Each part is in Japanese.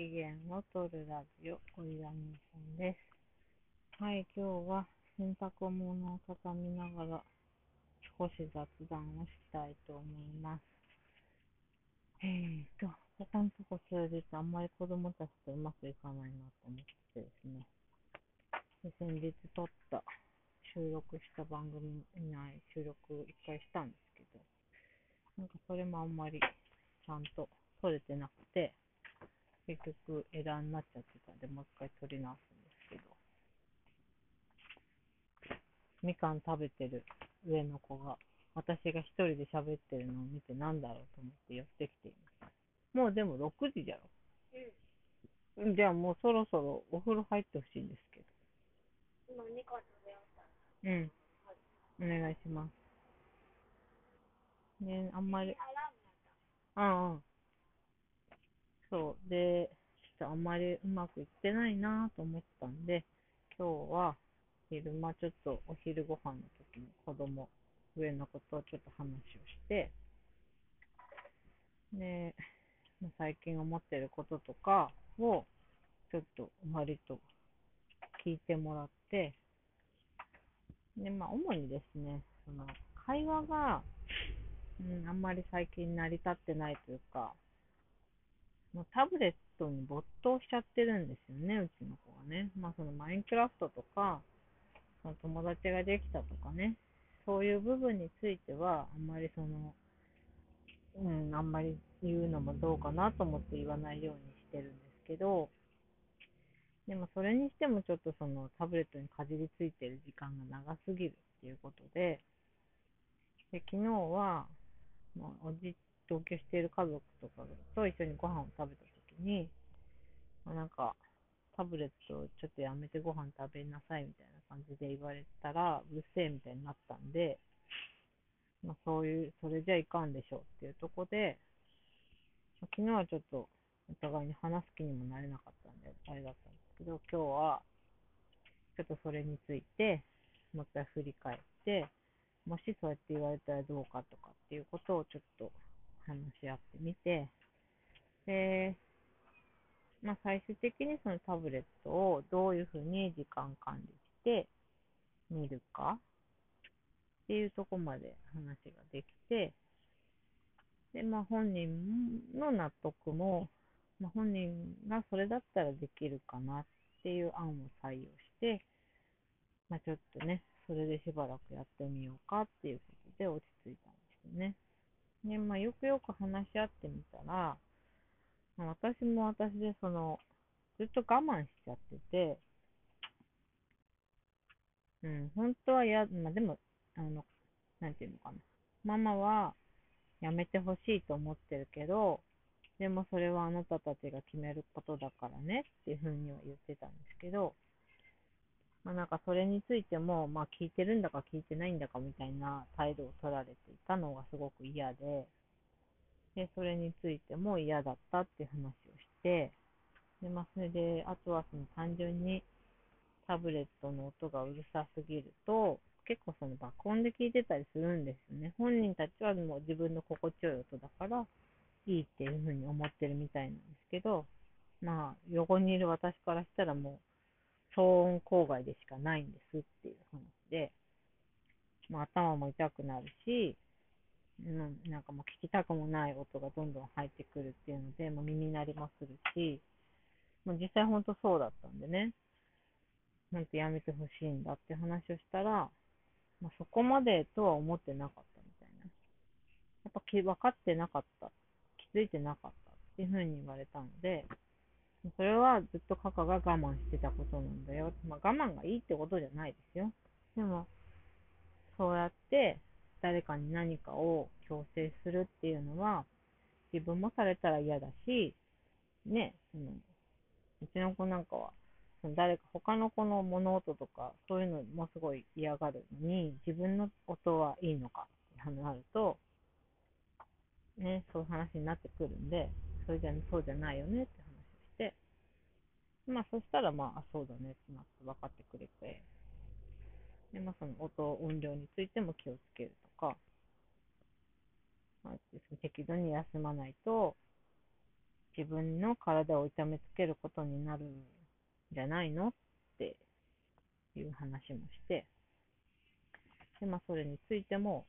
機嫌を取るラジオ、ゴリラ兄さんです。はい、今日は洗濯物を畳みながら少し雑談をしたいと思います。えーと、ここのとこ数日あんまり子供たちとうまくいかないなと思ってですね。で先日撮った収録した番組内収録一回したんですけど、なんかそれもあんまりちゃんと撮れてなくて、結局エラーになっちゃってたんで、もう一回撮り直すんですけど、みかん食べてる上の子が、私が一人で喋ってるのを見てなんだろうと思って寄ってきています。もうでも6時じゃろ。うん。じゃあもうそろそろお風呂入ってほしいんですけど。今うん。お願いします。ね、あんまり。うんうん。そう。で、ちょっとあんまりうまくいってないなと思ったんで、今日は昼間ちょっとお昼ご飯の時に子供、上の子とをちょっと話をして、で、最近思ってることとかをちょっと割と聞いてもらって、で、まあ主にですね、その会話が、うん、あんまり最近成り立ってないというか、もうタブレットに没頭しちゃってるんですよね、うちの子はね。まあそのマインクラフトとか、その友達ができたとかね、そういう部分については、あんまりその、うん、あんまり言うのもどうかなと思って言わないようにしてるんですけど、でもそれにしてもちょっとそのタブレットにかじりついてる時間が長すぎるっていうことで、で昨日は、まあ、おじ同居している家族とかと一緒にご飯を食べたときに、まあ、なんか、タブレットをちょっとやめてご飯食べなさいみたいな感じで言われたら、うるせえみたいになったんで、まあ、そういう、それじゃいかんでしょうっていうとこで、まあ、昨日はちょっとお互いに話す気にもなれなかったんで、あれだったんですけど、今日は、ちょっとそれについて、もう一回振り返って、もしそうやって言われたらどうかとかっていうことをちょっと話し合ってみて、で、まあ、最終的にそのタブレットをどういうふうに時間管理して見るかっていうとこまで話ができて、で、まあ、本人の納得も、まあ、本人がそれだったらできるかなっていう案を採用して、まあ、ちょっとね、それでしばらくやってみようかっていうことで落ち着いたんですよね。で、まあ、よくよく話し合ってみたら、私も私で、その、ずっと我慢しちゃってて、うん、本当はや、まあ、でも、あの、なんていうのかな。ママはやめてほしいと思ってるけど、でもそれはあなたたちが決めることだからねっていうふうには言ってたんですけど、まあ、なんかそれについても、まあ、聞いてるんだか聞いてないんだかみたいな態度を取られていたのがすごく嫌で、で、それについても嫌だったっていう話をして、で、まあ、それで、あとはその単純にタブレットの音がうるさすぎると、結構その爆音で聞いてたりするんですよね。本人たちはもう自分の心地よい音だから、いいっていうふうに思ってるみたいなんですけど、まあ、横にいる私からしたらもう、騒音郊外でしかないんですっていう話で、まあ、頭も痛くなるし、うんなんかもう聞きたくもない音がどんどん入ってくるっていうので、もう耳鳴りもするし、もう実際本当そうだったんでね、なんてやめてほしいんだって話をしたら、まあ、そこまでとは思ってなかったみたいな。やっぱ分かってなかった。気づいてなかったっていうふうに言われたので、それはずっとカカが我慢してたことなんだよ。まあ、我慢がいいってことじゃないですよ。でも、そうやって誰かに何かを強制するっていうのは、自分もされたら嫌だし、ね、そのうちの子なんかは、その誰か他の子の物音とか、そういうのもすごい嫌がるのに、自分の音はいいのかってなると、ね、そういう話になってくるんで、それじゃ、そうじゃないよねってまあ、そしたら、まあ、そうだねってなって分かってくれて、で、まあ、その音、音量についても気をつけるとか、まあ、適度に休まないと、自分の体を痛めつけることになるんじゃないのっていう話もして、で、まあ、それについても、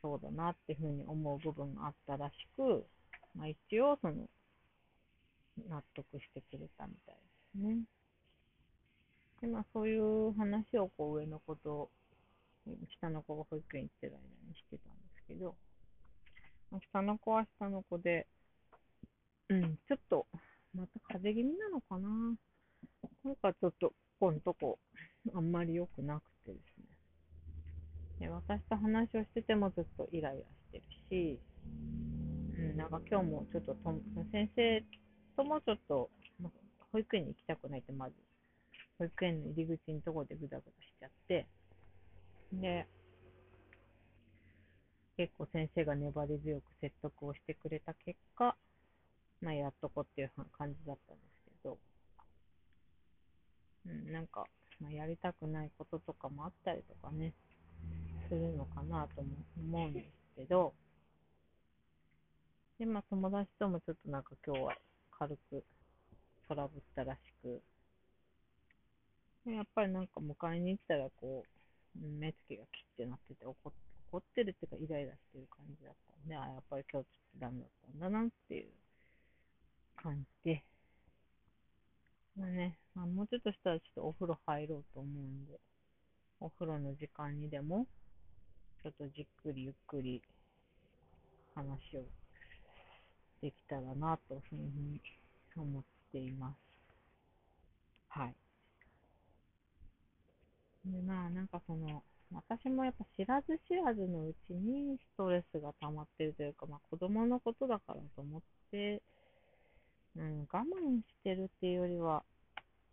そうだなっていうふうに思う部分があったらしく、まあ、一応、その、納得してくれたみたいですね。で、まあ、そういう話をこう上の子と、下の子が保育園行ってる間にしてたんですけど、まあ下の子は下の子で、うん、ちょっと、また風邪気味なのかな。なんかちょっと、ここのとこ、あんまり良くなくてですね。で、私と話をしててもずっとイライラしてるし、うん、なんか今日もちょっとと先生ともちょっと、保育園に行きたくないって、まず、保育園の入り口のところでぐだぐだしちゃって、で、結構先生が粘り強く説得をしてくれた結果、まあ、やっとこっていう感じだったんですけど、うん、なんか、まあ、やりたくないこととかもあったりとかね、するのかなとも思うんですけど、で、まあ、友達ともちょっとなんか今日は軽くトラブったらしく、やっぱりなんか迎えに行ったらこう、目つきがキッてなってて怒っ怒ってるっていうかイライラしてる感じだったんで、あ、やっぱり今日ちょっとダメだったんだなっていう感じで、まあね、まあ、もうちょっとしたらちょっとお風呂入ろうと思うんで、お風呂の時間にでも、ちょっとじっくりゆっくり話をできたらなというふうに思っています。はい。で、まあなんかその、私もやっぱ知らず知らずのうちにストレスが溜まってるというか、まあ子供のことだからと思って、うん、我慢してるっていうよりは、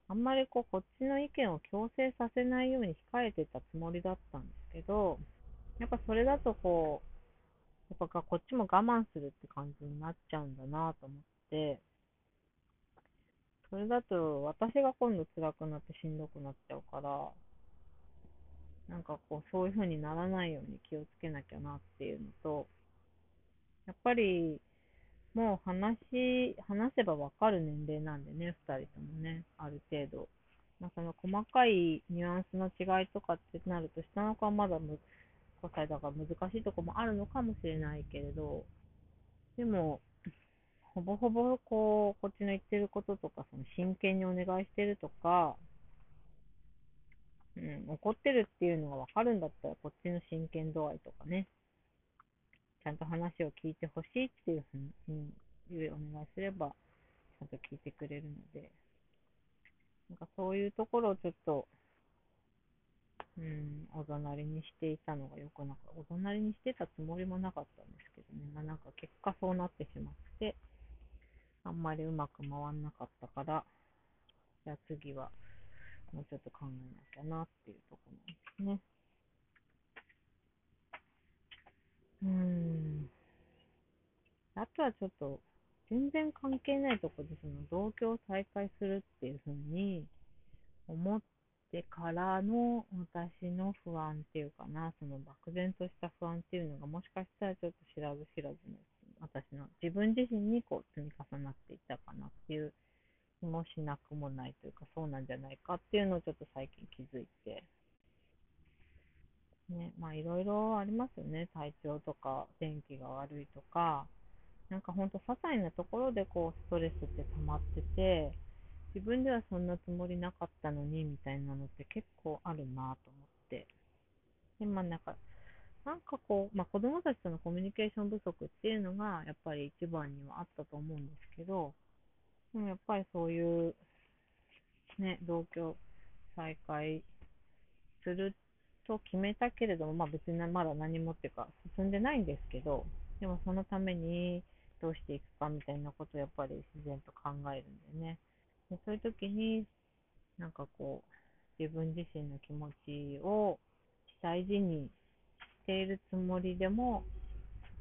あんまりこう、こっちの意見を強制させないように控えてたつもりだったんですけど、やっぱそれだとこう、やっぱこっちも我慢するって感じになっちゃうんだなと思って、それだと私が今度辛くなってしんどくなっちゃうから、なんかこう、そういう風にならないように気をつけなきゃなっていうのと、やっぱり、もう話、話せばわかる年齢なんでね、二人ともね、ある程度。まあ、その細かいニュアンスの違いとかってなると、下の子はまだ5歳だから難しいとこもあるのかもしれないけれど、でも、ほぼほぼこう、こっちの言ってることとか、その真剣にお願いしてるとか、うん、怒ってるっていうのがわかるんだったら、こっちの真剣度合いとかね、ちゃんと話を聞いてほしいっていうふうにいうお願いすれば、ちゃんと聞いてくれるので、なんかそういうところをちょっと、うん、おざなりにしていたのがよくなか。おざなりにしてたつもりもなかったんですけどね。まあなんか結果そうなってしまって、あんまりうまく回んなかったから、じゃあ次はもうちょっと考えなきゃなっていうところなんですね。うん。あとはちょっと、全然関係ないところで、その同居を再開するっていうふうに思ってからの私の不安っていうかな、その漠然とした不安っていうのが、もしかしたらちょっと知らず知らずの私の自分自身にこう積み重なっていたかなっていう気もしなくもないというか、そうなんじゃないかっていうのをちょっと最近気づいて、ね、まあいろいろありますよね。体調とか、天気が悪いとか、なんかほんと些細なところでこうストレスって溜まってて、自分ではそんなつもりなかったのにみたいなのって結構あるなと思って。で、まあなんか、なんかこう、まあ子供たちとのコミュニケーション不足っていうのがやっぱり一番にはあったと思うんですけど、でもやっぱりそういう、ね、同居再開すると決めたけれども、まあ別にまだ何もっていうか進んでないんですけど、でもそのためにどうしていくかみたいなことをやっぱり自然と考えるんでね。でそういう時に、なんかこう、自分自身の気持ちを大事にしているつもりでも、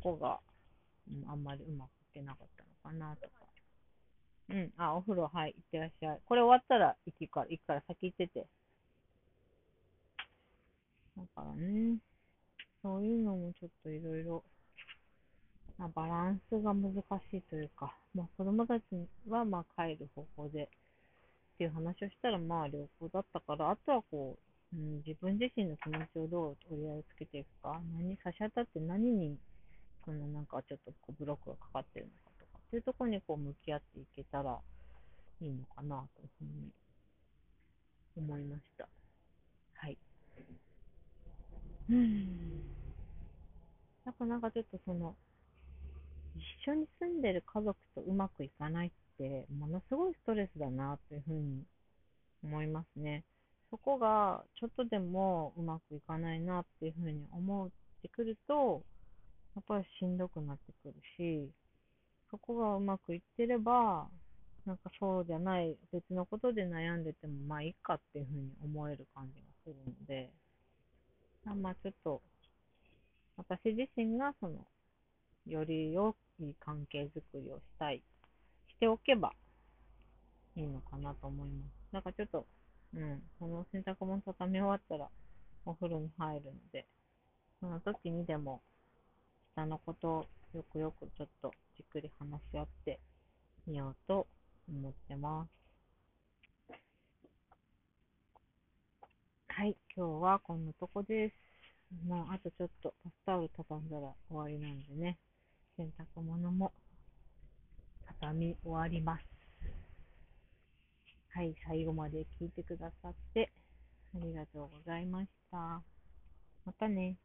そこが、うん、あんまりうまくいけなかったのかなとか。うん、あ、お風呂、はい、行ってらっしゃい。これ終わったら行くから、行くから先行ってて。だからね、そういうのもちょっといろいろまあ、バランスが難しいというか、まあ、子供たちはまあ帰る方向でっていう話をしたら、まあ良好だったから、あとはこう、うん、自分自身の気持ちをどう折り合いをつけていくか、何差し当たって何に、そのなんかちょっとこうブロックがかかってるのかとか、っていうところにこう向き合っていけたらいいのかなというふうに思いました。はい。うん。なんかなんかちょっとその、一緒に住んでる家族とうまくいかないって、ものすごいストレスだなというふうに思いますね。そこがちょっとでもうまくいかないなっていうふうに思ってくると、やっぱりしんどくなってくるし、そこがうまくいってれば、なんかそうじゃない、別のことで悩んでても、まあいいかっていうふうに思える感じがするので、まあちょっと、私自身がその、より良い関係づくりをしたい、しておけばいいのかなと思います。なんかちょっと、うん、この洗濯物畳み終わったらお風呂に入るので、その時にでも、下のことをよくよくちょっとじっくり話し合ってみようと思ってます。はい、今日はこんなとこです。もうあとちょっとバスタオル畳んだら終わりなんでね、洗濯物も畳み終わります。はい、最後まで聞いてくださってありがとうございました。またね。